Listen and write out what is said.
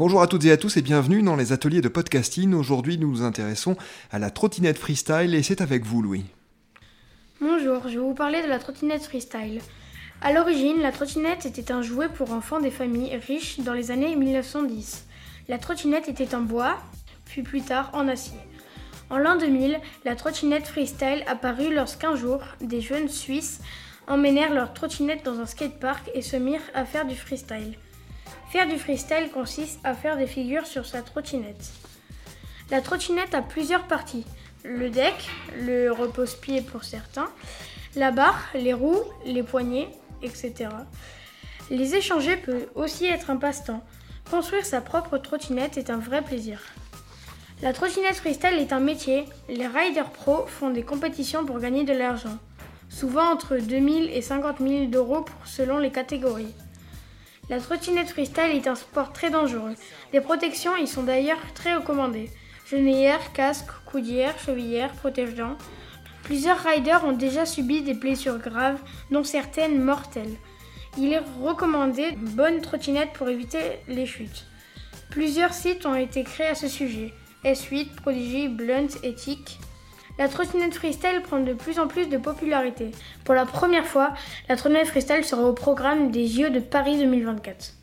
Bonjour à toutes et à tous et bienvenue dans les ateliers de podcasting. Aujourd'hui, nous nous intéressons à la trottinette freestyle et c'est avec vous, Louis. Bonjour, je vais vous parler de la trottinette freestyle. À l'origine, la trottinette était un jouet pour enfants des familles riches dans les années 1910. La trottinette était en bois, puis plus tard en acier. En l'an 2000, la trottinette freestyle apparut lorsqu'un jour, des jeunes Suisses emmenèrent leur trottinette dans un skatepark et se mirent à faire du freestyle. Faire du freestyle consiste à faire des figures sur sa trottinette. La trottinette a plusieurs parties. Le deck, le repose-pied pour certains, la barre, les roues, les poignées, etc. Les échanger peut aussi être un passe-temps. Construire sa propre trottinette est un vrai plaisir. La trottinette freestyle est un métier. Les riders pro font des compétitions pour gagner de l'argent, souvent entre 2000 et 50 000 euros selon les catégories. La trottinette freestyle est un sport très dangereux. Les protections y sont d'ailleurs très recommandées. Genouillère, casque, coudière, chevillère, protège-dents. Plusieurs riders ont déjà subi des blessures graves, dont certaines mortelles. Il est recommandé une bonne trottinette pour éviter les chutes. Plusieurs sites ont été créés à ce sujet. S8, Prodigy, Blunt, Ethic. La trottinette freestyle prend de plus en plus de popularité. Pour la première fois, la trottinette freestyle sera au programme des Jeux de Paris 2024.